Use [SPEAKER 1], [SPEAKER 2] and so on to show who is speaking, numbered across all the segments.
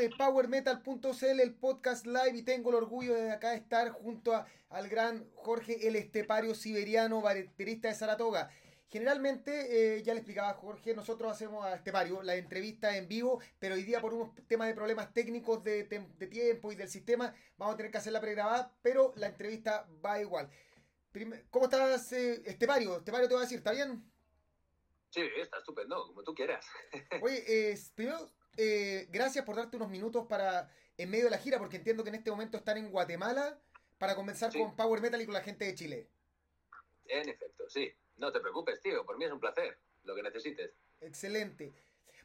[SPEAKER 1] de PowerMetal.cl, el podcast live, y tengo el orgullo de acá estar junto al gran Jorge el Estepario Siberiano, baterista de Saratoga. Generalmente, eh, ya le explicaba Jorge, nosotros hacemos a Estepario la entrevista en vivo, pero hoy día por unos temas de problemas técnicos de, tiempo y del sistema, vamos a tener que hacerla pregrabada, pero la entrevista va igual. ¿Cómo estás, eh, Estepario? Estepario te va a decir, ¿está bien?
[SPEAKER 2] Sí, está estupendo, como tú quieras.
[SPEAKER 1] Oye, primero, eh, gracias por darte unos minutos para en medio de la gira, porque entiendo que en este momento están en Guatemala para comenzar con Power Metal y con la gente de Chile.
[SPEAKER 2] En efecto, sí. No te preocupes, tío. Por mí es un placer. Lo que necesites.
[SPEAKER 1] Excelente.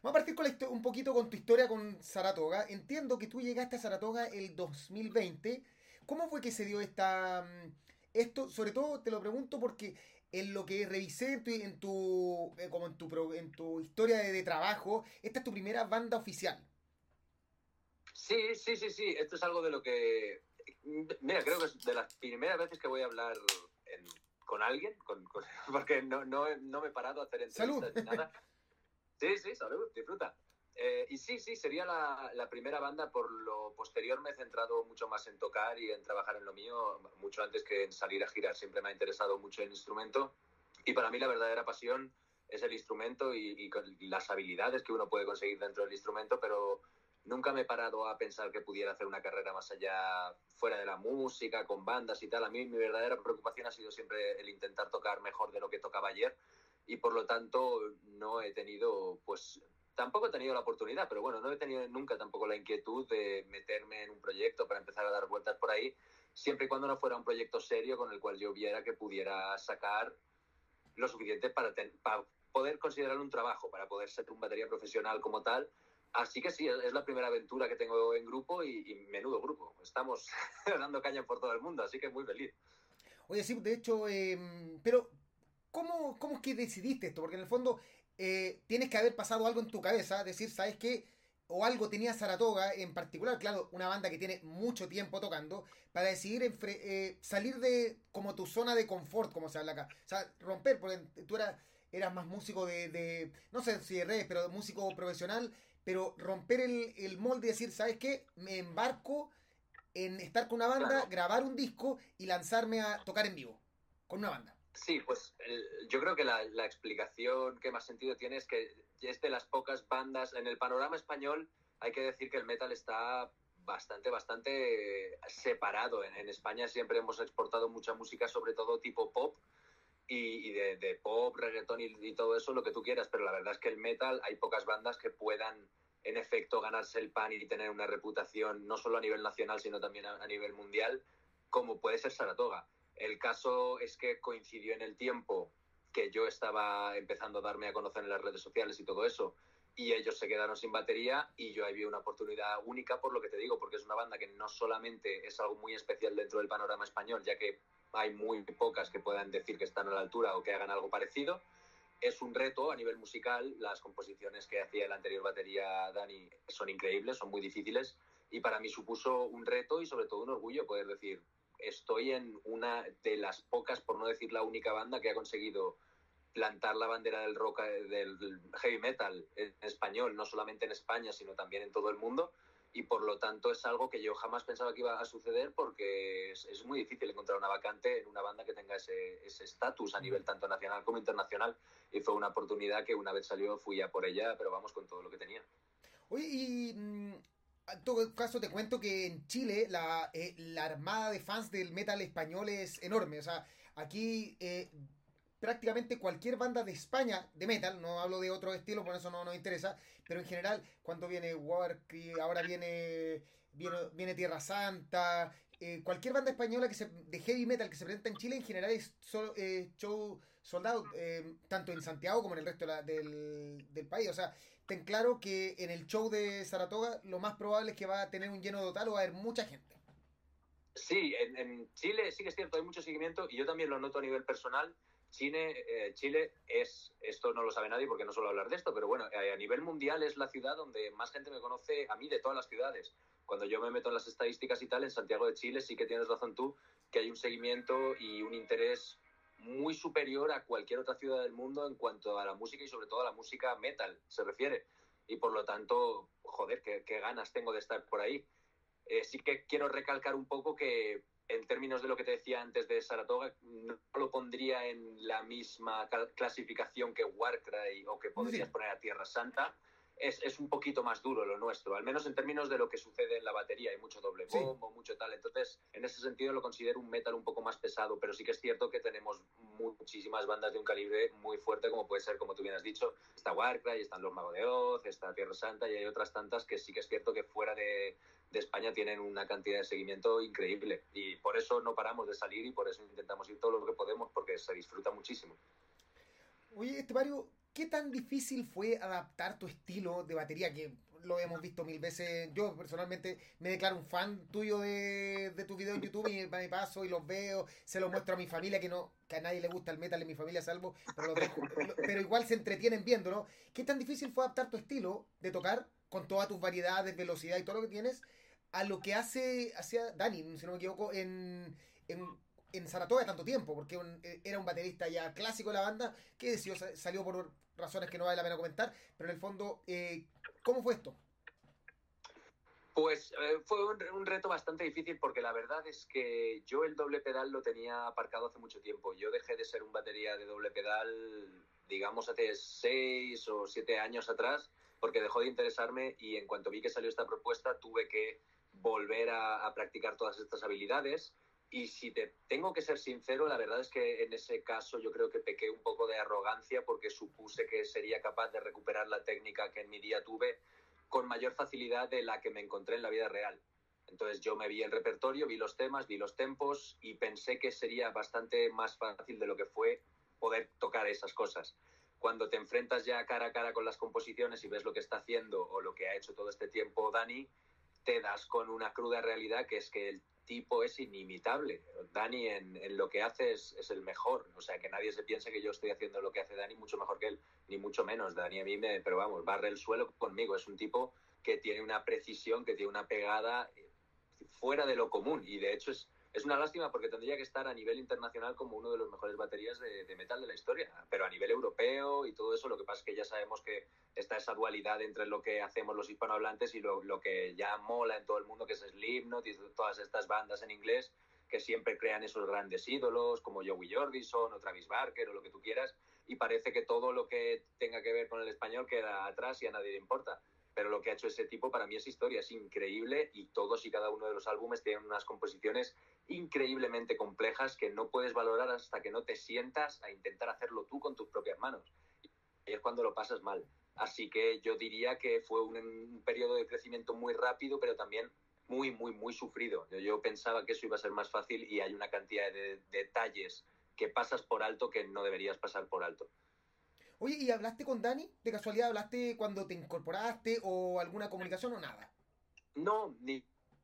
[SPEAKER 1] Vamos a partir con un poquito con tu historia con Saratoga. Entiendo que tú llegaste a Saratoga el 2020. ¿Cómo fue que se dio esta mm, esto? Sobre todo te lo pregunto porque en lo que revisé en tu, eh, como en tu, en tu historia de, trabajo, esta es tu primera banda oficial.
[SPEAKER 2] Sí, sí, sí, sí. Esto es algo de lo que... Mira, creo que es de las primeras veces que voy a hablar con alguien, con, porque no, no, no, me he parado a hacer entrevistas ni nada. Sí, sí, salud, disfruta. Eh, y sí, sí, sería la, la, primera banda. Por lo posterior me he centrado mucho más en tocar y en trabajar en lo mío, mucho antes que en salir a girar. Siempre me ha interesado mucho el instrumento. Y para mí la verdadera pasión es el instrumento y, y, las habilidades que uno puede conseguir dentro del instrumento, pero nunca me he parado a pensar que pudiera hacer una carrera más allá, fuera de la música, con bandas y tal. A mí mi verdadera preocupación ha sido siempre el intentar tocar mejor de lo que tocaba ayer y por lo tanto no he tenido pues tampoco he tenido la oportunidad, pero bueno, no he tenido nunca tampoco la inquietud de meterme en un proyecto para empezar a dar vueltas por ahí, siempre y cuando no fuera un proyecto serio con el cual yo viera que pudiera sacar lo suficiente para, para poder considerarlo un trabajo, para poder ser un batería profesional como tal. Así que sí, es la primera aventura que tengo en grupo y, menudo grupo. Estamos dando caña por todo el mundo, así que muy feliz.
[SPEAKER 1] Oye, sí, de hecho, em, pero ¿cómo, ¿cómo es que decidiste esto? Porque en el fondo eh, tienes que haber pasado algo en tu cabeza, decir, ¿sabes qué? O algo tenía Saratoga en particular, claro, una banda que tiene mucho tiempo tocando, para decidir eh, salir de como tu zona de confort, como se habla acá. O sea, romper, porque tú eras, eras más músico de, no sé si de redes, pero músico profesional, pero romper el, el molde y decir, ¿sabes qué? Me embarco en estar con una banda, grabar un disco y lanzarme a tocar en vivo con una banda.
[SPEAKER 2] Sí, pues yo creo que la, explicación que más sentido tiene es que es de las pocas bandas en el panorama español. Hay que decir que el metal está bastante, bastante separado. En, España siempre hemos exportado mucha música, sobre todo tipo pop y, de, pop, reggaetón y, todo eso, lo que tú quieras. Pero la verdad es que el metal hay pocas bandas que puedan, en efecto, ganarse el pan y tener una reputación no solo a nivel nacional, sino también a nivel mundial, como puede ser Saratoga el caso es que coincidió en el tiempo que yo estaba empezando a darme a conocer en las redes sociales y todo eso, y ellos se quedaron sin batería y yo ahí vi una oportunidad única por lo que te digo, porque es una banda que no solamente es algo muy especial dentro del panorama español, ya que hay muy pocas que puedan decir que están a la altura o que hagan algo parecido, es un reto a nivel musical, las composiciones que hacía la anterior batería Dani son increíbles, son muy difíciles, y para mí supuso un reto y sobre todo un orgullo poder decir, estoy en una de las pocas, por no decir la única banda que ha conseguido plantar la bandera del rock, del heavy metal en español, no solamente en España, sino también en todo el mundo. Y por lo tanto es algo que yo jamás pensaba que iba a suceder porque es, muy difícil encontrar una vacante en una banda que tenga ese estatus a nivel tanto nacional como internacional. Y fue una oportunidad que una vez salió fui a por ella, pero vamos con todo lo que tenía.
[SPEAKER 1] Mm, en todo caso te cuento que en Chile la, eh, la, armada de fans del metal español es enorme. O sea, aquí eh, prácticamente cualquier banda de España de metal, no hablo de otro estilo, por eso no nos interesa, pero en general, cuando viene Warcry, ahora viene, viene, viene Tierra Santa, eh, cualquier banda española que se, de heavy metal que se presenta en Chile en general es eh, show soldado, eh, tanto en Santiago como en el resto del, del, país. O sea, ten claro que en el show de Saratoga lo más probable es que va a tener un lleno total o va a haber mucha gente.
[SPEAKER 2] Sí, en, Chile sí que es cierto, hay mucho seguimiento y yo también lo noto a nivel personal. Chile, Chile es, esto no lo sabe nadie porque no suelo hablar de esto, pero bueno, a nivel mundial es la ciudad donde más gente me conoce a mí de todas las ciudades cuando yo me meto en las estadísticas y tal, en Santiago de Chile sí que tienes razón tú, que hay un seguimiento y un interés muy superior a cualquier otra ciudad del mundo en cuanto a la música y sobre todo a la música metal se refiere. y por lo tanto, joder, qué, ganas tengo de estar por ahí. Eh, sí que quiero recalcar un poco que en términos de lo que te decía antes de Saratoga, no lo pondría en la misma clasificación que Warcry o que podrías poner a Tierra Santa es, es, un poquito más duro lo nuestro, al menos en términos de lo que sucede en la batería. Hay mucho doble bombo, mucho tal. Entonces, en ese sentido lo considero un metal un poco más pesado, pero sí que es cierto que tenemos muchísimas bandas de un calibre muy fuerte, como puede ser, como tú bien has dicho, está Warcry, están los Magos de Oz, está Tierra Santa y hay otras tantas que sí que es cierto que fuera de, de España tienen una cantidad de seguimiento increíble. Y por eso no paramos de salir y por eso intentamos ir todo lo que podemos, porque se disfruta muchísimo.
[SPEAKER 1] Oye, este Mario, ¿qué tan difícil fue adaptar tu estilo de batería? Que lo hemos visto mil veces. Yo personalmente me declaro un fan tuyo de, tus videos en YouTube y me paso y los veo, se los muestro a mi familia, que no que a nadie le gusta el metal en mi familia salvo, pero, pero igual se entretienen viendo, ¿no? ¿Qué tan difícil fue adaptar tu estilo de tocar con todas tus variedades, velocidad y todo lo que tienes a lo que hace hacía Dani, si no me equivoco, en, en en Saratoga tanto tiempo, porque eh, era un baterista ya clásico de la banda que decidió, salió por razones que no vale la pena comentar, pero en el fondo, eh, ¿cómo fue esto?
[SPEAKER 2] Pues eh, fue un, reto bastante difícil porque la verdad es que yo el doble pedal lo tenía aparcado hace mucho tiempo. Yo dejé de ser un batería de doble pedal, digamos, hace seis o siete años atrás, porque dejó de interesarme y en cuanto vi que salió esta propuesta tuve que volver a practicar todas estas habilidades y si te tengo que ser sincero, la verdad es que en ese caso yo creo que pequé un poco de arrogancia porque supuse que sería capaz de recuperar la técnica que en mi día tuve con mayor facilidad de la que me encontré en la vida real. Entonces yo me vi el repertorio, vi los temas, vi los tempos y pensé que sería bastante más fácil de lo que fue poder tocar esas cosas. Cuando te enfrentas ya cara a cara con las composiciones y ves lo que está haciendo o lo que ha hecho todo este tiempo Dani, te das con una cruda realidad que es que el tipo es inimitable. Dani en, lo que hace es, el mejor. O sea, que nadie se piense que yo estoy haciendo lo que hace Dani mucho mejor que él, ni mucho menos. Dani a mí me, pero vamos, barre el suelo conmigo. Es un tipo que tiene una precisión, que tiene una pegada fuera de lo común. Y de hecho es, es una lástima porque tendría que estar a nivel internacional como uno de los mejores baterías de, metal de la historia, pero a nivel europeo y todo eso, lo que pasa es que ya sabemos que está esa dualidad entre lo que hacemos los hispanohablantes y lo, que ya mola en todo el mundo, que es Slipknot y todas estas bandas en inglés que siempre crean esos grandes ídolos como Joey Jordison o Travis Barker o lo que tú quieras y parece que todo lo que tenga que ver con el español queda atrás y a nadie le importa pero lo que ha hecho ese tipo para mí es historia, es increíble y todos y cada uno de los álbumes tienen unas composiciones increíblemente complejas que no puedes valorar hasta que no te sientas a intentar hacerlo tú con tus propias manos. Y es cuando lo pasas mal. Así que yo diría que fue un, periodo de crecimiento muy rápido, pero también muy, muy, muy sufrido. Yo, pensaba que eso iba a ser más fácil y hay una cantidad de detalles que pasas por alto que no deberías pasar por alto.
[SPEAKER 1] Oye, ¿y hablaste con Dani? ¿De casualidad hablaste cuando te incorporaste o alguna comunicación o nada?
[SPEAKER 2] No, ni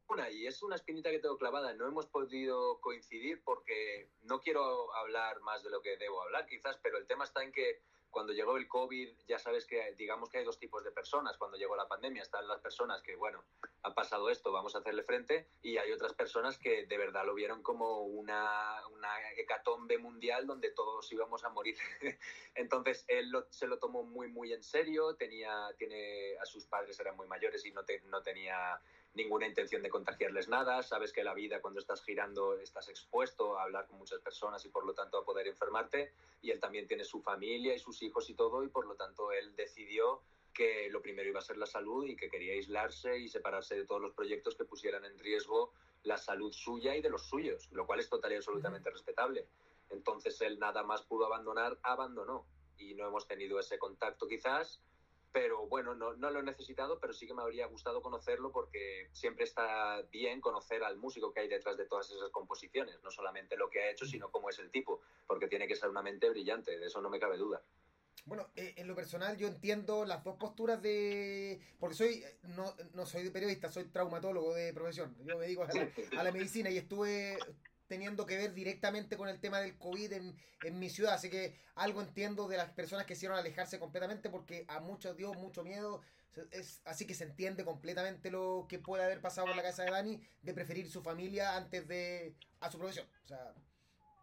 [SPEAKER 2] una. Y es una espinita que tengo clavada. No hemos podido coincidir porque no quiero hablar más de lo que debo hablar, quizás, pero el tema está en que cuando llegó el COVID, ya sabes que digamos que hay dos tipos de personas cuando llegó la pandemia. Están las personas que, bueno, ha pasado esto, vamos a hacerle frente, y hay otras personas que de verdad lo vieron como una, una hecatombe mundial donde todos íbamos a morir. Entonces él se lo tomó muy, muy en serio, tenía, tiene, a sus padres eran muy mayores y no, no tenía ninguna intención de contagiarles nada, sabes que la vida cuando estás girando estás expuesto a hablar con muchas personas y por lo tanto a poder enfermarte. Y él también tiene su familia y sus hijos y todo y por lo tanto él decidió que lo primero iba a ser la salud y que quería aislarse y separarse de todos los proyectos que pusieran en riesgo la salud suya y de los suyos, lo cual es total y absolutamente respetable. Entonces él nada más pudo abandonar, abandonó. Y no hemos tenido ese contacto quizás pero bueno, no, no, lo he necesitado, pero sí que me habría gustado conocerlo porque siempre está bien conocer al músico que hay detrás de todas esas composiciones, no solamente lo que ha hecho, sino cómo es el tipo, porque tiene que ser una mente brillante, de eso no me cabe duda.
[SPEAKER 1] Bueno, eh, en lo personal yo entiendo las dos posturas de... Porque soy, no, no soy periodista, soy traumatólogo de profesión. Yo me dedico a la medicina y estuve, teniendo que ver directamente con el tema del COVID en, en, mi ciudad. Así que algo entiendo de las personas que hicieron alejarse completamente porque a muchos dio mucho miedo. Es, así que se entiende completamente lo que puede haber pasado por la casa de Dani de preferir su familia antes de a su profesión. O sea,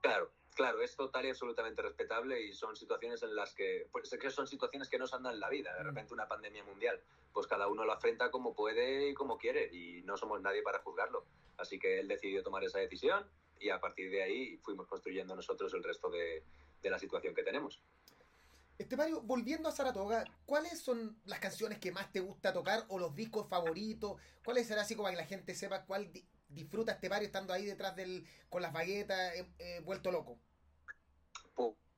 [SPEAKER 2] claro, claro, es total y absolutamente respetable y son situaciones en las que, pues que son situaciones que no se andan en la vida. De mm. repente una pandemia mundial, pues cada uno lo afrenta como puede y como quiere y no somos nadie para juzgarlo. Así que él decidió tomar esa decisión y a partir de ahí fuimos construyendo nosotros el resto de, de la situación que tenemos.
[SPEAKER 1] Este Mario, volviendo a Saratoga, ¿cuáles son las canciones que más te gusta tocar o los discos favoritos? ¿Cuáles será así como para que la gente sepa cuál disfruta este Mario estando ahí detrás del con las baguetas, eh, eh, vuelto loco?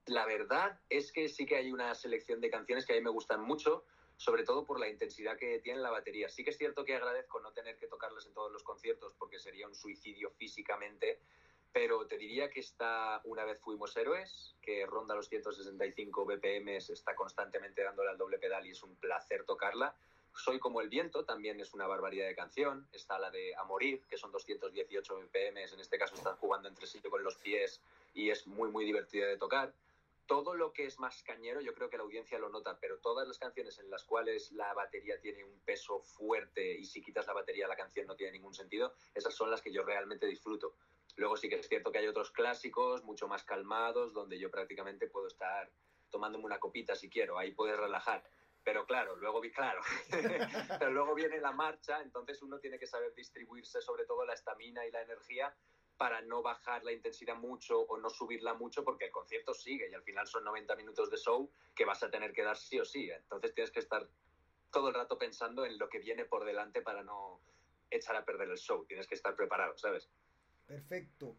[SPEAKER 2] la verdad es que sí que hay una selección de canciones que a mí me gustan mucho, sobre todo por la intensidad que tiene la batería. Sí que es cierto que agradezco no tener que tocarlas en todos los conciertos porque sería un suicidio físicamente, pero te diría que está Una vez fuimos héroes, que ronda los 165 BPM, está constantemente dándole al doble pedal y es un placer tocarla. Soy como el viento, también es una barbaridad de canción. Está la de A morir, que son 218 BPM, en este caso están jugando entre sí con los pies y es muy, muy divertida de tocar todo lo que es más cañero, yo creo que la audiencia lo nota, pero todas las canciones en las cuales la batería tiene un peso fuerte y si quitas la batería la canción no tiene ningún sentido, esas son las que yo realmente disfruto. Luego sí que es cierto que hay otros clásicos mucho más calmados donde yo prácticamente puedo estar tomándome una copita si quiero, ahí puedes relajar. Pero claro, luego claro, pero luego viene la marcha, entonces uno tiene que saber distribuirse sobre todo la estamina y la energía para no bajar la intensidad mucho o no subirla mucho porque el concierto sigue y al final son 90 minutos de show que vas a tener que dar sí o sí. Entonces tienes que estar todo el rato pensando en lo que viene por delante para no echar a perder el show. Tienes que estar preparado, ¿sabes?
[SPEAKER 1] Perfecto.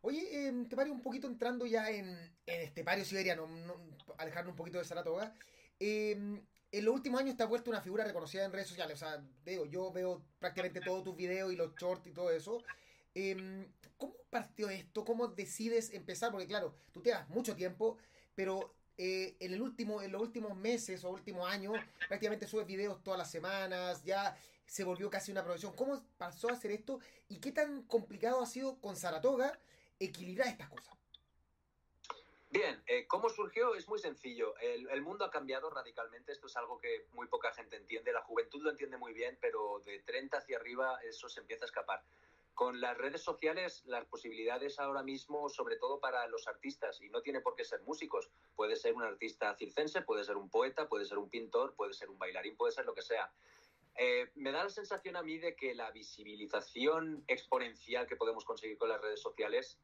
[SPEAKER 1] Oye, eh, te paro un poquito entrando ya en, en Estepario Siberiano, no, alejarnos un poquito de Saratoga. Em, en los últimos años te has vuelto una figura reconocida en redes sociales. O sea, digo, yo veo prácticamente todos tus videos y los shorts y todo eso. Em, ¿Cómo partió esto? ¿Cómo decides empezar? Porque claro, tú te das mucho tiempo, pero eh, en, el último, en los últimos meses o últimos años prácticamente subes videos todas las semanas, ya se volvió casi una profesión. ¿Cómo pasó a hacer esto y qué tan complicado ha sido con Saratoga equilibrar estas cosas?
[SPEAKER 2] Bien, eh, ¿cómo surgió? Es muy sencillo. El, mundo ha cambiado radicalmente. Esto es algo que muy poca gente entiende. La juventud lo entiende muy bien, pero de 30 hacia arriba eso se empieza a escapar. Con las redes sociales, las posibilidades ahora mismo, sobre todo para los artistas, y no tiene por qué ser músicos, puede ser un artista circense, puede ser un poeta, puede ser un pintor, puede ser un bailarín, puede ser lo que sea. Eh, me da la sensación a mí de que la visibilización exponencial que podemos conseguir con las redes sociales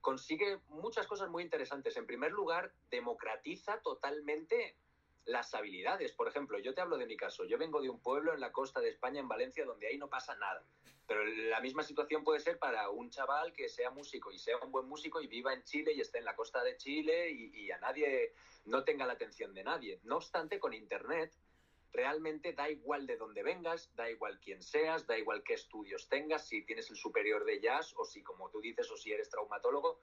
[SPEAKER 2] consigue muchas cosas muy interesantes. En primer lugar, democratiza totalmente las habilidades. Por ejemplo, yo te hablo de mi caso. Yo vengo de un pueblo en la costa de España, en Valencia, donde ahí no pasa nada. Pero la misma situación puede ser para un chaval que sea músico y sea un buen músico y viva en Chile y esté en la costa de Chile y, a nadie no tenga la atención de nadie. No obstante, con Internet realmente da igual de dónde vengas, da igual quién seas, da igual qué estudios tengas, si tienes el superior de jazz o si, como tú dices, o si eres traumatólogo,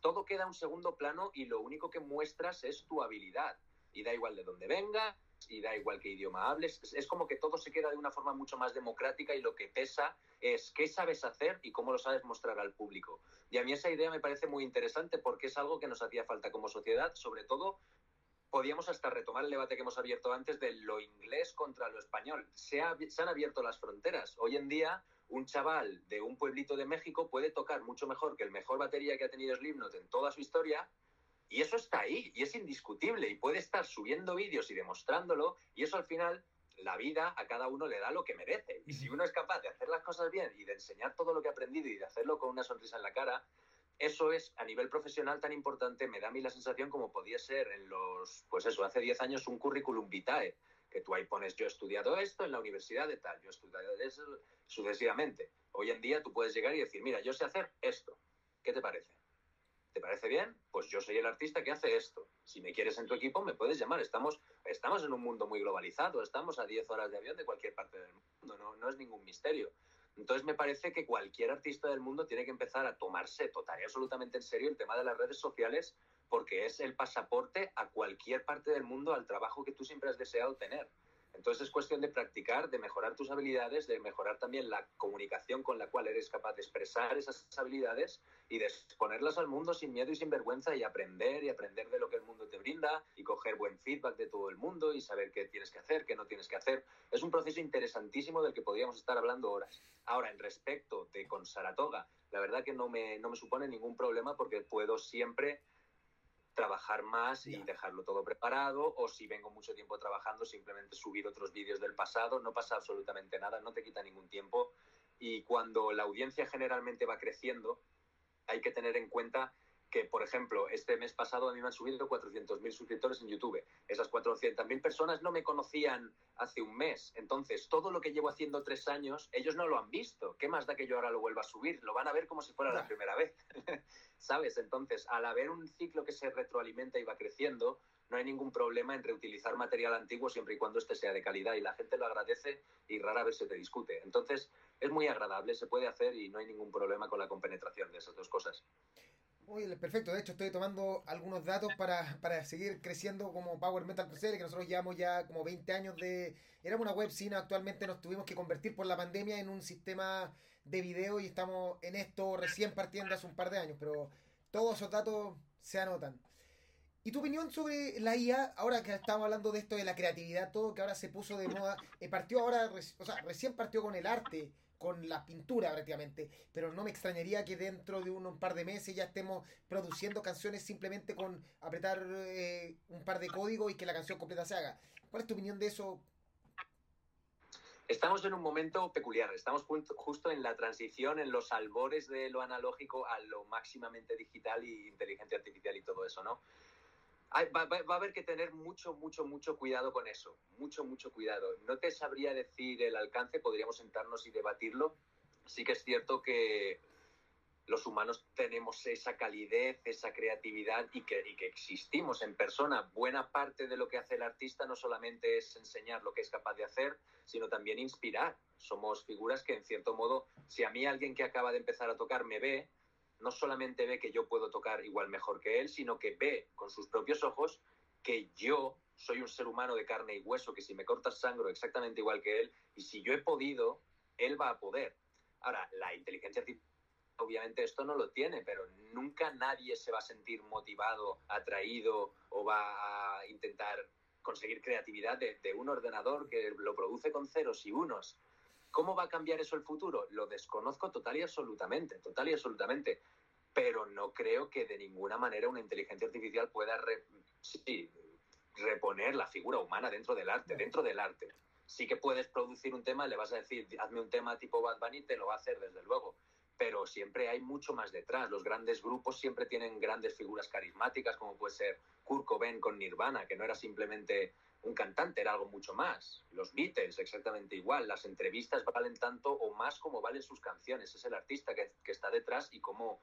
[SPEAKER 2] todo queda un segundo plano y lo único que muestras es tu habilidad. Y da igual de dónde vengas, y da igual qué idioma hables. Es como que todo se queda de una forma mucho más democrática y lo que pesa es qué sabes hacer y cómo lo sabes mostrar al público. Y a mí esa idea me parece muy interesante porque es algo que nos hacía falta como sociedad, sobre todo podíamos hasta retomar el debate que hemos abierto antes de lo inglés contra lo español. Se, se han abierto las fronteras. Hoy en día un chaval de un pueblito de México puede tocar mucho mejor que el mejor batería que ha tenido Slipknot en toda su historia y eso está ahí y es indiscutible y puede estar subiendo vídeos y demostrándolo y eso al final la vida a cada uno le da lo que merece. Y si uno es capaz de hacer las cosas bien y de enseñar todo lo que ha aprendido y de hacerlo con una sonrisa en la cara, eso es a nivel profesional tan importante, me da a mí la sensación como podía ser en los, pues eso, hace 10 años un currículum vitae, que tú ahí pones yo he estudiado esto en la universidad de tal, yo he estudiado eso sucesivamente. Hoy en día tú puedes llegar y decir, mira, yo sé hacer esto, ¿qué te parece? ¿Te parece bien? Pues yo soy el artista que hace esto. Si me quieres en tu equipo, me puedes llamar. Estamos, estamos en un mundo muy globalizado, estamos a 10 horas de avión de cualquier parte del mundo, no, no es ningún misterio. Entonces me parece que cualquier artista del mundo tiene que empezar a tomarse total y absolutamente en serio el tema de las redes sociales porque es el pasaporte a cualquier parte del mundo al trabajo que tú siempre has deseado tener. Entonces es cuestión de practicar, de mejorar tus habilidades, de mejorar también la comunicación con la cual eres capaz de expresar esas habilidades y de exponerlas al mundo sin miedo y sin vergüenza y aprender y aprender de lo que el mundo te brinda y coger buen feedback de todo el mundo y saber qué tienes que hacer, qué no tienes que hacer. Es un proceso interesantísimo del que podríamos estar hablando horas. Ahora, en respecto de con Saratoga, la verdad que no me, no me supone ningún problema porque puedo siempre trabajar más y dejarlo todo preparado o si vengo mucho tiempo trabajando simplemente subir otros vídeos del pasado, no pasa absolutamente nada, no te quita ningún tiempo. Y cuando la audiencia generalmente va creciendo hay que tener en cuenta que, por ejemplo, este mes pasado a mí me han subido 400.000 suscriptores en YouTube. Esas 400.000 personas no me conocían hace un mes. Entonces, todo lo que llevo haciendo tres años, ellos no lo han visto. ¿Qué más da que yo ahora lo vuelva a subir? Lo van a ver como si fuera la primera vez. ¿Sabes? Entonces, al haber un ciclo que se retroalimenta y va creciendo, no hay ningún problema en reutilizar material antiguo siempre y cuando este sea de calidad y la gente lo agradece y rara vez se te discute. Entonces, es muy agradable, se puede hacer y no hay ningún problema con la compenetración de esas dos cosas.
[SPEAKER 1] Uy, perfecto. De hecho, estoy tomando algunos datos para, para seguir creciendo como Power Metal Crusader, que nosotros llevamos ya como 20 años de... Éramos una web sin actualmente nos tuvimos que convertir por la pandemia en un sistema de video y estamos en esto recién partiendo hace un par de años, pero todos esos datos se anotan. ¿Y tu opinión sobre la IA, ahora que estamos hablando de esto de la creatividad, todo que ahora se puso de moda, eh, partió ahora, o sea, recién partió con el arte, con la pintura prácticamente, pero no me extrañaría que dentro de un, par de meses ya estemos produciendo canciones simplemente con apretar eh, un par de códigos y que la canción completa se haga. ¿Cuál es tu opinión de eso?
[SPEAKER 2] Estamos en un momento peculiar, estamos justo en la transición, en los albores de lo analógico a lo máximamente digital y inteligencia artificial y todo eso, ¿no? Va, a haber que tener mucho, mucho, mucho cuidado con eso. Mucho, mucho cuidado. No te sabría decir el alcance, podríamos sentarnos y debatirlo. Sí que es cierto que los humanos tenemos esa calidez, esa creatividad y que, y que existimos en persona. Buena parte de lo que hace el artista no solamente es enseñar lo que es capaz de hacer, sino también inspirar. Somos figuras que, en cierto modo, si a mí alguien que acaba de empezar a tocar me ve, no solamente ve que yo puedo tocar igual mejor que él, sino que ve con sus propios ojos que yo soy un ser humano de carne y hueso, que si me cortas sangro exactamente igual que él, y si yo he podido, él va a poder. Ahora, la inteligencia artificial obviamente esto no lo tiene, pero nunca nadie se va a sentir motivado, atraído o va a intentar conseguir creatividad de, de, un ordenador que lo produce con ceros y unos. ¿Cómo va a cambiar eso el futuro? Lo desconozco total y absolutamente, total y absolutamente. Pero no creo que de ninguna manera una inteligencia artificial pueda reponer la figura humana dentro del arte, dentro del arte. Sí que puedes producir un tema, le vas a decir, hazme un tema tipo Bad Bunny, te lo va a hacer desde luego. Pero siempre hay mucho más detrás. Los grandes grupos siempre tienen grandes figuras carismáticas, como puede ser Kurt Cobain con Nirvana, que no era simplemente un cantante era algo mucho más. Los Beatles, exactamente igual. Las entrevistas valen tanto o más como valen sus canciones. Es el artista que, está detrás y cómo,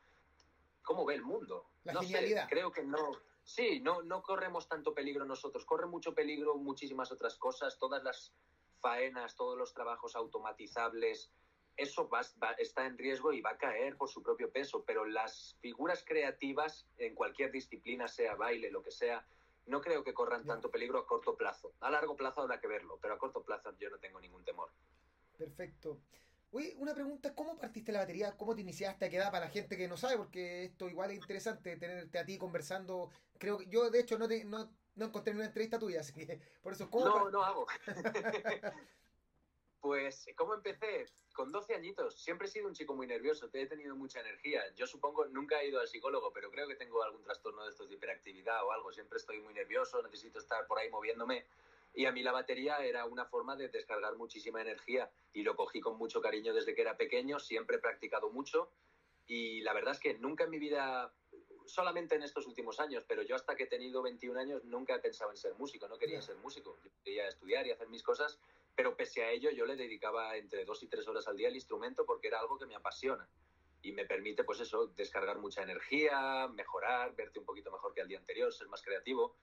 [SPEAKER 2] cómo ve el mundo.
[SPEAKER 1] La no genialidad.
[SPEAKER 2] creo que no. Sí, no, no corremos tanto peligro nosotros. Corre mucho peligro muchísimas otras cosas. Todas las faenas, todos los trabajos automatizables. Eso va, está en riesgo y va a caer por su propio peso. Pero las figuras creativas en cualquier disciplina, sea baile, lo que sea, no creo que corran tanto peligro a corto plazo. A largo plazo habrá que verlo, pero a corto plazo yo no tengo ningún temor.
[SPEAKER 1] Perfecto. Oye, una pregunta, ¿cómo partiste la batería? ¿Cómo te iniciaste a quedar para la gente que no sabe? Porque esto igual es interesante tenerte a ti conversando. Creo que yo de hecho no, te, no, no encontré una entrevista tuya, así que por eso ¿cómo
[SPEAKER 2] No, no hago. pues, ¿cómo empecé? con 12 añitos, siempre he sido un chico muy nervioso, he tenido mucha energía. Yo supongo, nunca he ido al psicólogo, pero creo que tengo algún trastorno de estos de hiperactividad o algo. Siempre estoy muy nervioso, necesito estar por ahí moviéndome. Y a mí la batería era una forma de descargar muchísima energía y lo cogí con mucho cariño desde que era pequeño, siempre he practicado mucho y la verdad es que nunca en mi vida, solamente en estos últimos años, pero yo hasta que he tenido 21 años nunca he pensado en ser músico, no quería ser músico, yo quería estudiar y hacer mis cosas pero pese a ello, yo le dedicaba entre dos y tres horas al día al instrumento porque era algo que me apasiona y me permite, pues eso, descargar mucha energía, mejorar, verte un poquito mejor que el día anterior, ser más creativo.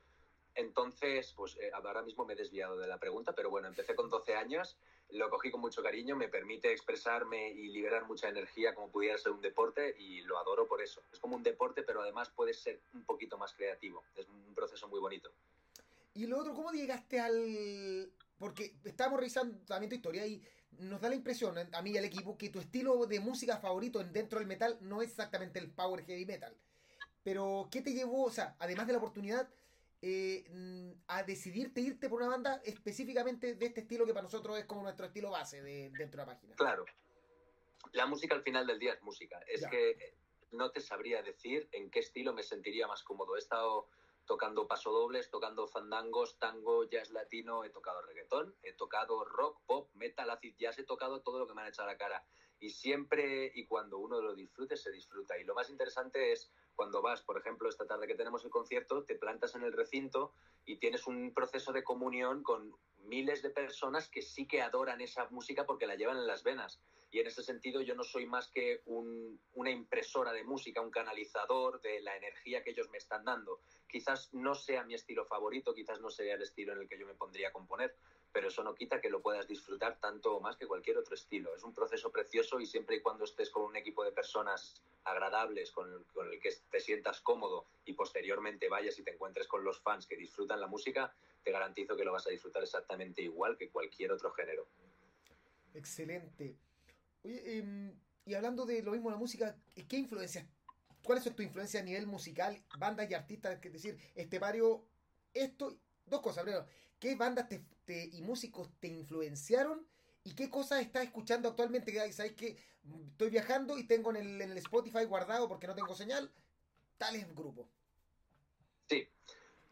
[SPEAKER 2] Entonces, pues eh, ahora mismo me he desviado de la pregunta, pero bueno, empecé con 12 años, lo cogí con mucho cariño, me permite expresarme y liberar mucha energía como pudiera ser un deporte y lo adoro por eso. Es como un deporte, pero además puedes ser un poquito más creativo. Es un proceso muy bonito.
[SPEAKER 1] Y lo otro, ¿cómo llegaste al, porque estamos revisando también tu historia y nos da la impresión, a mí y al equipo, que tu estilo de música favorito dentro del metal no es exactamente el power heavy metal. Pero, ¿qué te llevó, o sea, además de la oportunidad, eh, a decidirte irte por una banda específicamente de este estilo que para nosotros es como nuestro estilo base de, dentro de la página?
[SPEAKER 2] Claro. la música al final del día es música. Es que no te sabría decir en qué estilo me sentiría más cómodo. He estado tocando pasodobles, tocando fandangos, tango, jazz latino, he tocado reggaetón, he tocado rock, pop, metal, acid jazz, he tocado todo lo que me han echado a la cara. Y siempre y cuando uno lo disfrute, se disfruta. Y lo más interesante es cuando vas, por ejemplo, esta tarde que tenemos el concierto, te plantas en el recinto y tienes un proceso de comunión con miles de personas que sí que adoran esa música porque la llevan en las venas. Y en ese sentido yo no soy más que una impresora de música, un canalizador de la energía que ellos me están dando. Quizás no sea mi estilo favorito, quizás no sea el estilo en el que yo me pondría a componer, pero eso no quita que lo puedas disfrutar tanto o más que cualquier otro estilo. Es un proceso precioso y siempre y cuando estés con un equipo de personas agradables, con el, con el que te sientas cómodo y posteriormente vayas y te encuentres con los fans que disfrutan la música, te garantizo que lo vas a disfrutar exactamente igual que cualquier otro género.
[SPEAKER 1] Excelente. Oye, em, y hablando de lo mismo la música, ¿qué influencias? ¿Cuáles son tus influencias a nivel musical, bandas y artistas? Es decir, este Mario, esto, dos cosas. Primero, ¿qué bandas y músicos te influenciaron? ¿Y qué cosas estás escuchando actualmente? ¿Sabes que estoy viajando y tengo en el, en el Spotify guardado porque no tengo señal? Tales grupos.
[SPEAKER 2] Sí,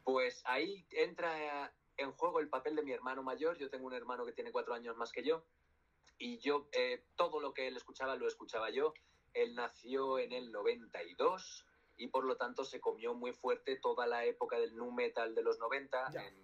[SPEAKER 2] pues ahí entra en juego el papel de mi hermano mayor. Yo tengo un hermano que tiene cuatro años más que yo y yo eh, todo lo que él escuchaba lo escuchaba yo. Él nació en el 92 y por lo tanto se comió muy fuerte toda la época del nu metal de los 90. En,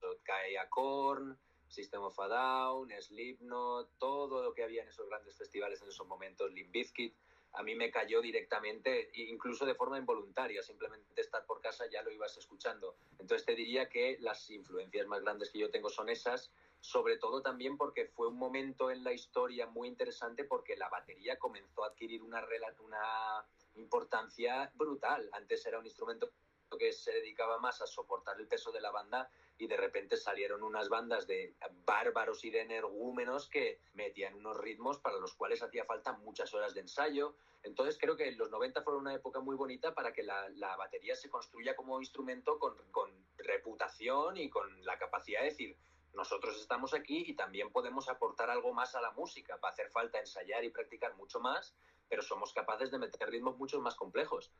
[SPEAKER 2] pues caía Korn, System of a Down, Slipknot, todo lo que había en esos grandes festivales en esos momentos, Limp Bizkit a mí me cayó directamente, incluso de forma involuntaria, simplemente estar por casa ya lo ibas escuchando. Entonces te diría que las influencias más grandes que yo tengo son esas, sobre todo también porque fue un momento en la historia muy interesante porque la batería comenzó a adquirir una, una importancia brutal. Antes era un instrumento que se dedicaba más a soportar el peso de la banda y de repente salieron unas bandas de bárbaros y de energúmenos que metían unos ritmos para los cuales hacía falta muchas horas de ensayo. Entonces creo que los 90 fueron una época muy bonita para que la, la batería se construya como instrumento con, con reputación y con la capacidad de decir, nosotros estamos aquí y también podemos aportar algo más a la música. Va a hacer falta ensayar y practicar mucho más, pero somos capaces de meter ritmos mucho más complejos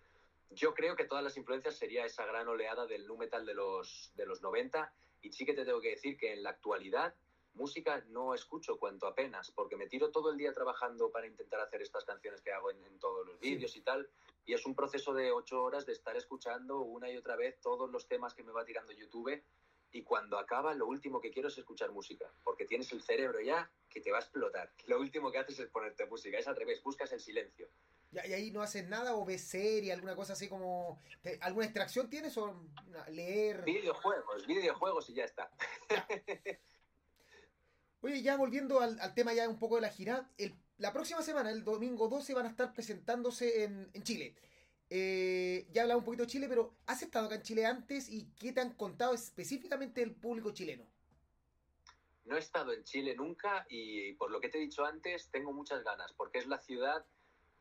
[SPEAKER 2] yo creo que todas las influencias sería esa gran oleada del nu metal de los, de los 90 y sí que te tengo que decir que en la actualidad música no escucho cuanto apenas, porque me tiro todo el día trabajando para intentar hacer estas canciones que hago en, todos los vídeos y tal, y es un proceso de ocho horas de estar escuchando una y otra vez todos los temas que me va tirando YouTube, y cuando acaba lo último que quiero es escuchar música, porque tienes el cerebro ya que te va a explotar. Lo último que haces es ponerte música, es al revés, buscas el silencio.
[SPEAKER 1] ¿Y ahí no haces nada o ves serie, alguna cosa así como... ¿Alguna extracción tienes o leer?
[SPEAKER 2] Videojuegos, videojuegos y ya está.
[SPEAKER 1] Oye, ya volviendo al, tema ya un poco de la gira, la próxima semana, el domingo 12, van a estar presentándose en, Chile. Eh, ya hablaba un poquito de Chile, pero ¿has estado acá en Chile antes y qué te han contado específicamente el público chileno?
[SPEAKER 2] No he estado en Chile nunca y por lo que te he dicho antes, tengo muchas ganas, porque es la ciudad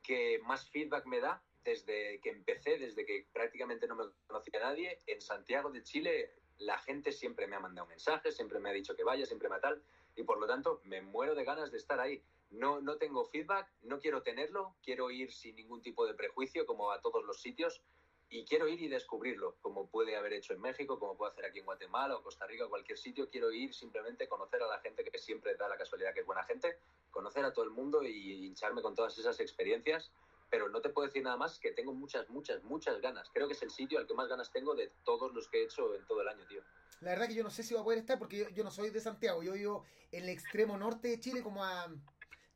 [SPEAKER 2] que más feedback me da desde que empecé, desde que prácticamente no me conocía nadie. En Santiago de Chile la gente siempre me ha mandado mensajes, siempre me ha dicho que vaya, siempre me tal, y por lo tanto me muero de ganas de estar ahí. No, no tengo feedback, no quiero tenerlo, quiero ir sin ningún tipo de prejuicio como a todos los sitios y quiero ir y descubrirlo, como puede haber hecho en México, como puedo hacer aquí en Guatemala o Costa Rica o cualquier sitio. Quiero ir simplemente conocer a la gente que siempre da la casualidad que es buena gente, conocer a todo el mundo y hincharme con todas esas experiencias. Pero no te puedo decir nada más que tengo muchas, muchas, muchas ganas. Creo que es el sitio al que más ganas tengo de todos los que he hecho en todo el año, tío.
[SPEAKER 1] La verdad que yo no sé si voy a poder estar porque yo, no soy de Santiago. Yo vivo en el extremo norte de Chile, como a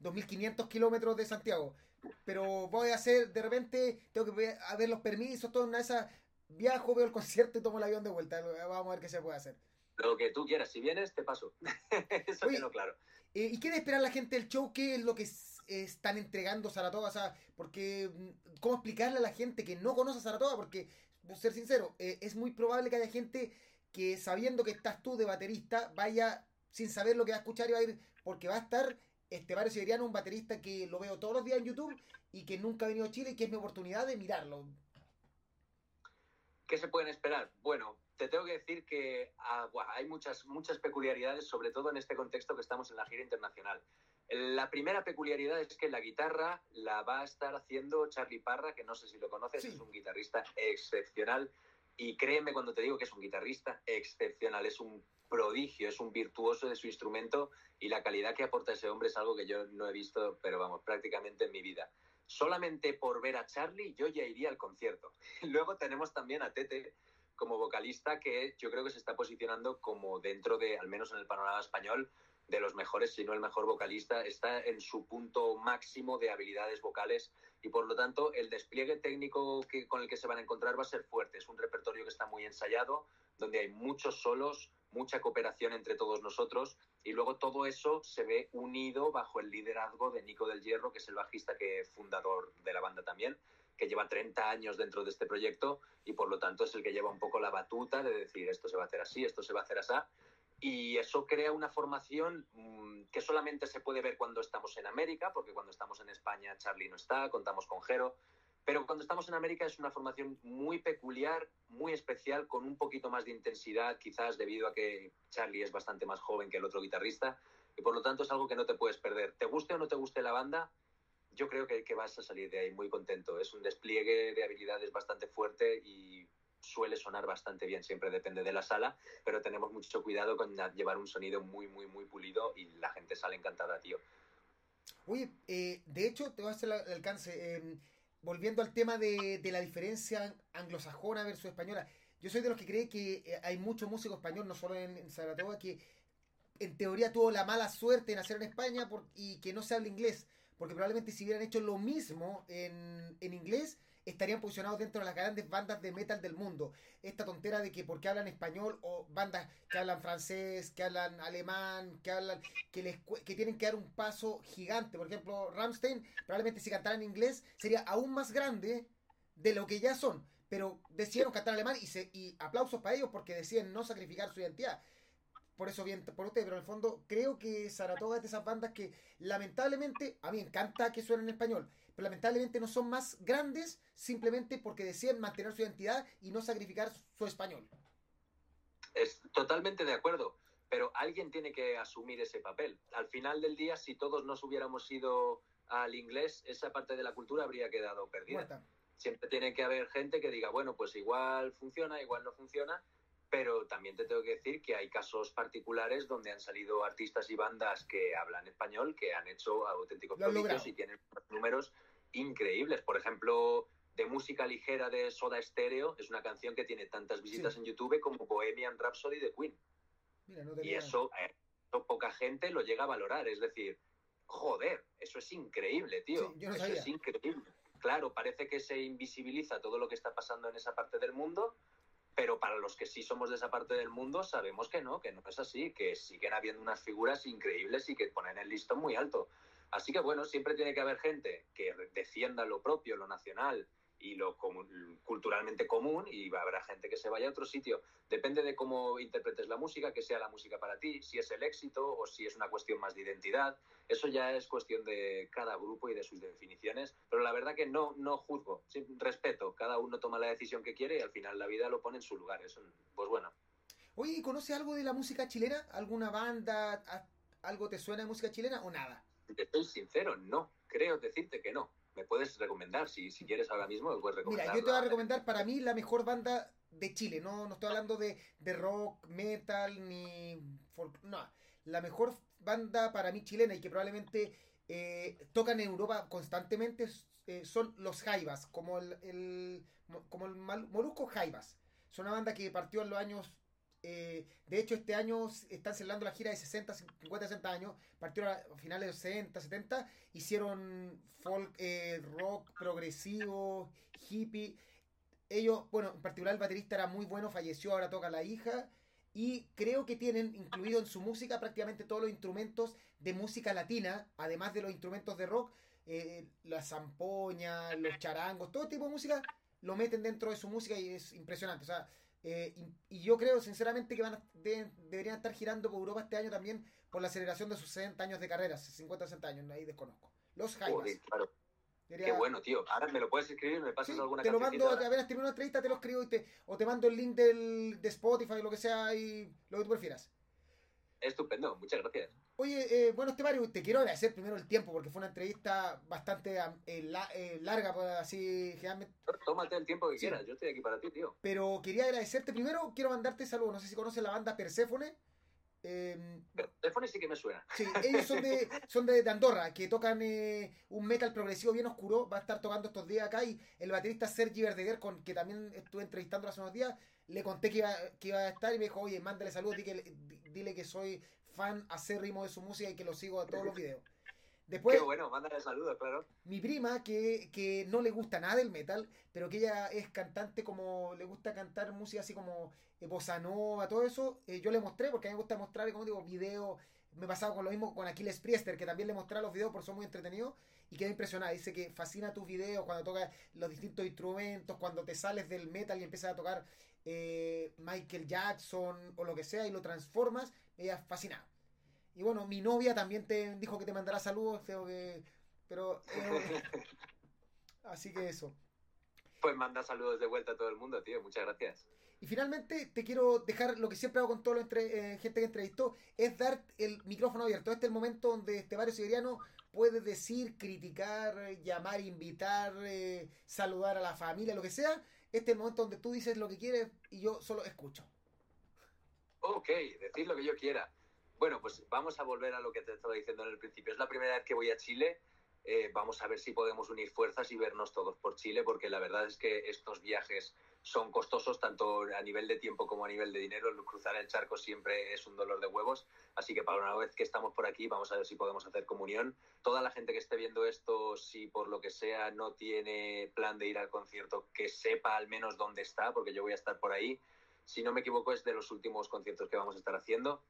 [SPEAKER 1] 2.500 kilómetros de Santiago. Pero voy a hacer, de repente, tengo que ver, a ver los permisos, todo una de esas. Viajo, veo el concierto y tomo el avión de vuelta. Vamos a ver qué se puede hacer.
[SPEAKER 2] Lo que tú quieras, si vienes, te paso. Eso Oye, claro.
[SPEAKER 1] Eh, ¿Y qué de esperar la gente del show? ¿Qué es lo que están entregando Saratoga? O sea, porque, mm, ¿cómo explicarle a la gente que no conoce a Saratoga? Porque, por ser sincero, eh, es muy probable que haya gente que sabiendo que estás tú de baterista, vaya sin saber lo que va a escuchar y va a ir, porque va a estar este Mario Siberiano, un baterista que lo veo todos los días en YouTube y que nunca ha venido a Chile y que es mi oportunidad de mirarlo.
[SPEAKER 2] ¿Qué se pueden esperar? Bueno, te tengo que decir que ah, hay muchas, muchas peculiaridades, sobre todo en este contexto que estamos en la gira internacional. La primera peculiaridad es que la guitarra la va a estar haciendo Charlie Parra, que no sé si lo conoces, es un guitarrista excepcional. Y créeme cuando te digo que es un guitarrista excepcional, es un prodigio, es un virtuoso de su instrumento y la calidad que aporta ese hombre es algo que yo no he visto, pero vamos, prácticamente en mi vida. Solamente por ver a Charlie yo ya iría al concierto. Luego tenemos también a Tete como vocalista que yo creo que se está posicionando como dentro de, al menos en el panorama español, de los mejores, si no el mejor vocalista, está en su punto máximo de habilidades vocales y por lo tanto el despliegue técnico que, con el que se van a encontrar va a ser fuerte. Es un repertorio que está muy ensayado, donde hay muchos solos, mucha cooperación entre todos nosotros y luego todo eso se ve unido bajo el liderazgo de Nico del Hierro, que es el bajista que fundador de la banda también, que lleva 30 años dentro de este proyecto y por lo tanto es el que lleva un poco la batuta de decir esto se va a hacer así, esto se va a hacer así y eso crea una formación mm, que solamente se puede ver cuando estamos en América, porque cuando estamos en España Charlie no está, contamos con Jero, pero cuando estamos en América es una formación muy peculiar, muy especial, con un poquito más de intensidad, quizás debido a que Charlie es bastante más joven que el otro guitarrista, y por lo tanto es algo que no te puedes perder. Te guste o no te guste la banda, yo creo que, que vas a salir de ahí muy contento. Es un despliegue de habilidades bastante fuerte y suele sonar bastante bien, siempre depende de la sala, pero tenemos mucho cuidado con llevar un sonido muy, muy, muy pulido y la gente sale encantada, tío.
[SPEAKER 1] Oye, eh, de hecho, te voy a hacer el alcance. Em, volviendo al tema de, de, la diferencia anglosajona versus española, yo soy de los que cree que eh, hay mucho músico español, no solo en, Saratoga, que en teoría tuvo la mala suerte en nacer en España por, y que no se habla inglés, porque probablemente si hubieran hecho lo mismo en, en inglés, estarían posicionados dentro de las grandes bandas de metal del mundo. Esta tontera de que porque hablan español o bandas que hablan francés, que hablan alemán, que hablan que les que tienen que dar un paso gigante. Por ejemplo, Ramstein probablemente si cantaran en inglés sería aún más grande de lo que ya son, pero decidieron cantar alemán y se y aplausos para ellos porque deciden no sacrificar su identidad por eso bien por usted, pero en el fondo creo que Saratoga es de esas bandas que lamentablemente a mí me encanta que suenen en español, pero lamentablemente no son más grandes simplemente porque deciden mantener su identidad y no sacrificar su español.
[SPEAKER 2] Es totalmente de acuerdo, pero alguien tiene que asumir ese papel. Al final del día, si todos nos hubiéramos ido al inglés, esa parte de la cultura habría quedado perdida. Siempre tiene que haber gente que diga, bueno, pues igual funciona, igual no funciona, pero también te tengo que decir que hay casos particulares donde han salido artistas y bandas que hablan español, que han hecho auténticos prodigios y tienen números increíbles. Por ejemplo, de música ligera de Soda Stereo, es una canción que tiene tantas visitas en YouTube como Bohemian Rhapsody de Queen. y eso, eh, poca gente lo llega a valorar. Es decir, joder, eso es increíble, tío. eso es increíble. Claro, parece que se invisibiliza todo lo que está pasando en esa parte del mundo, pero para los que sí somos de esa parte del mundo sabemos que no, que no es así, que siguen habiendo unas figuras increíbles y que ponen el listón muy alto. Así que bueno, siempre tiene que haber gente que defienda lo propio, lo nacional y lo culturalmente común y habrá gente que se vaya a otro sitio. Depende de cómo interpretes la música, que sea la música para ti, si es el éxito o si es una cuestión más de identidad. Eso ya es cuestión de cada grupo y de sus definiciones, pero la verdad que no, no juzgo, respeto, cada uno toma la decisión que quiere y al final la vida lo pone en su lugar. Eso, pues bueno.
[SPEAKER 1] Oye, ¿conoce algo de la música chilena? ¿Alguna banda? ¿Algo te suena de música chilena o nada?
[SPEAKER 2] Te estoy sincero, no. Creo decirte que no me puedes recomendar, si, si quieres ahora mismo, me puedes recomendar.
[SPEAKER 1] Mira, yo te voy a recomendar para mí la mejor banda de Chile, no, no estoy hablando de, de rock, metal, ni folk, no, la mejor banda para mí chilena y que probablemente eh, tocan en Europa constantemente eh, son los Jaivas, como el, el como el Molusco Jaivas. Es una banda que partió en los años eh, de hecho, este año están celebrando la gira de 60, 50, 60 años. Partieron a finales de los 60, 70. Hicieron folk, eh, rock progresivo, hippie. Ellos, bueno, en particular el baterista era muy bueno, falleció, ahora toca la hija. Y creo que tienen incluido en su música prácticamente todos los instrumentos de música latina, además de los instrumentos de rock, eh, la zampoña, los charangos, todo tipo de música lo meten dentro de su música y es impresionante. O sea, eh, y, yo creo sinceramente que van a, deberían estar girando por Europa este año también por la aceleración de sus 60 años de carrera, 50 60 años, ahí desconozco. Los Jaivas.
[SPEAKER 2] claro. Qué bueno, tío. Ahora me lo puedes escribir, me pasas alguna
[SPEAKER 1] Te lo mando, a ver, una entrevista, te lo escribo y te, o te mando el link del, de Spotify, lo que sea, y lo que tú prefieras.
[SPEAKER 2] Estupendo, muchas gracias.
[SPEAKER 1] Oye, eh, bueno, Esteban, te quiero agradecer primero el tiempo porque fue una entrevista bastante eh, eh, larga, pues, así
[SPEAKER 2] generalmente. Tómate el tiempo que quieras, yo estoy aquí para ti, tío.
[SPEAKER 1] Pero quería agradecerte primero, quiero mandarte saludos. No sé si conoces la banda Perséfone.
[SPEAKER 2] Eh, Perséfone sí que me suena.
[SPEAKER 1] Sí, ellos son de, son de, Andorra, que tocan un metal progresivo bien oscuro. Va a estar tocando estos días acá y el baterista Sergi Verdeguer, con que también estuve entrevistando hace unos días, le conté que iba, que iba a estar y me dijo, oye, mándale saludos, dile, dile que soy fan acérrimo de su música y que lo sigo a todos los videos.
[SPEAKER 2] Después, Qué bueno, mándale saludos, claro.
[SPEAKER 1] Mi prima, que, que, no le gusta nada el metal, pero que ella es cantante como, le gusta cantar música así como eh, bossa nova, todo eso, eh, yo le mostré, porque a mí me gusta mostrar, como digo, videos, me pasaba con lo mismo con Aquiles Priester, que también le mostré los videos porque son muy entretenidos y quedé impresionada. Dice que fascina tus videos cuando tocas los distintos instrumentos, cuando te sales del metal y empiezas a tocar eh, Michael Jackson o lo que sea y lo transformas, ella fascinada. Y bueno, mi novia también te dijo que te mandará saludos, creo que. Pero. Eh, así que eso.
[SPEAKER 2] Pues manda saludos de vuelta a todo el mundo, tío. Muchas gracias.
[SPEAKER 1] Y finalmente te quiero dejar lo que siempre hago con toda la entre, eh, gente que entrevistó, es dar el micrófono abierto. Este es el momento donde este barrio siberiano puede decir, criticar, llamar, invitar, eh, saludar a la familia, lo que sea. Este es el momento donde tú dices lo que quieres y yo solo escucho.
[SPEAKER 2] Ok, decir lo que yo quiera. Bueno, pues vamos a volver a lo que te estaba diciendo en el principio. Es la primera vez que voy a Chile. Eh, vamos a ver si podemos unir fuerzas y vernos todos por Chile, porque la verdad es que estos viajes son costosos tanto a nivel de tiempo como a nivel de dinero. Cruzar el charco siempre es un dolor de huevos, así que para una vez que estamos por aquí vamos a ver si podemos hacer comunión. Toda la gente que esté viendo esto, si por lo que sea no tiene plan de ir al concierto, que sepa al menos dónde está, porque yo voy a estar por ahí. Si no me equivoco es de los últimos conciertos que vamos a estar haciendo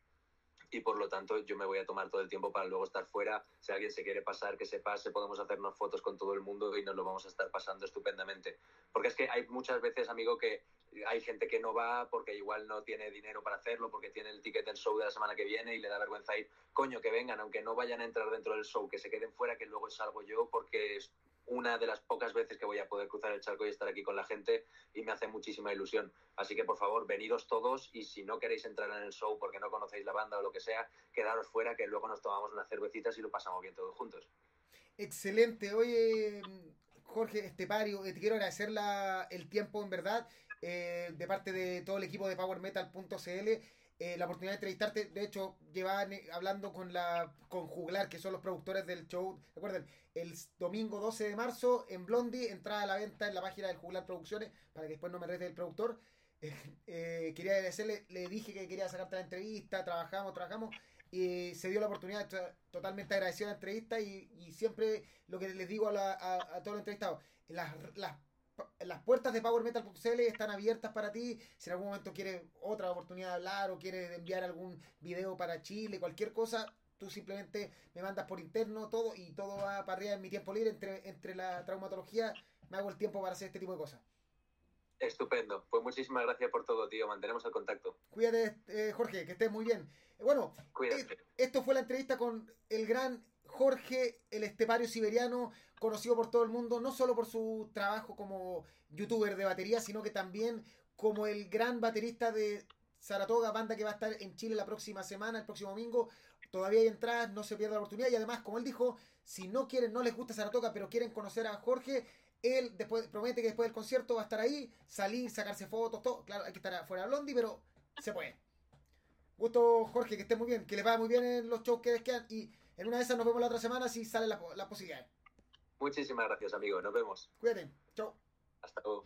[SPEAKER 2] y por lo tanto yo me voy a tomar todo el tiempo para luego estar fuera. Si alguien se quiere pasar, que se pase, podemos hacernos fotos con todo el mundo y nos lo vamos a estar pasando estupendamente. Porque es que hay muchas veces, amigo, que hay gente que no va porque igual no tiene dinero para hacerlo, porque tiene el ticket del show de la semana que viene y le da vergüenza ir. Coño, que vengan, aunque no vayan a entrar dentro del show, que se queden fuera, que luego salgo yo porque una de las pocas veces que voy a poder cruzar el charco y estar aquí con la gente y me hace muchísima ilusión. Así que por favor, venidos todos y si no queréis entrar en el show porque no conocéis la banda o lo que sea, quedaros fuera que luego nos tomamos unas cervecitas y lo pasamos bien todos juntos.
[SPEAKER 1] Excelente. Oye, Jorge Estepario, eh, te quiero agradecer el tiempo en verdad eh, de parte de todo el equipo de PowerMetal.cl. Eh, la oportunidad de entrevistarte. De hecho, llevaban hablando con la con Juglar, que son los productores del show. Recuerden, el domingo 12 de marzo en Blondie, entrada a la venta en la página del Juglar Producciones, para que después no me rete el productor. Eh, eh, quería agradecerle, le dije que quería sacarte la entrevista, trabajamos, trabajamos, y se dio la oportunidad, totalmente agradecido la entrevista, y, siempre lo que les digo a, a, todos los entrevistados, las, las puertas de PowerMetal.cl están abiertas para ti, si en algún momento quieres otra oportunidad de hablar o quieres enviar algún video para Chile, cualquier cosa, tú simplemente me mandas por interno todo y todo va para arriba en mi tiempo libre entre, entre la traumatología, me hago el tiempo para hacer este tipo de cosas.
[SPEAKER 2] Estupendo. Pues muchísimas gracias por todo, tío. Mantenemos el contacto.
[SPEAKER 1] Cuídate, eh, Jorge, que estés muy bien. Eh, bueno, eh, esto fue la entrevista con el gran Jorge, el estepario siberiano, conocido por todo el mundo, no solo por su trabajo como youtuber de batería, sino que también como el gran baterista de Saratoga, banda que va a estar en Chile la próxima semana, el próximo domingo. Todavía hay entradas, no se pierda la oportunidad. Y además, como él dijo, si no quieren, no les gusta Saratoga, pero quieren conocer a Jorge, él después promete que después del concierto va a estar ahí, salir, sacarse fotos, todo. Claro, hay que estar afuera de Blondie, pero se puede. Gusto, Jorge, que esté muy bien, que les vaya muy bien en los shows que les quedan. Y en una de esas nos vemos la otra semana si sale la, la posibilidad.
[SPEAKER 2] Muchísimas gracias, amigo. Nos vemos.
[SPEAKER 1] Cuídate. Chao.
[SPEAKER 2] Hasta luego.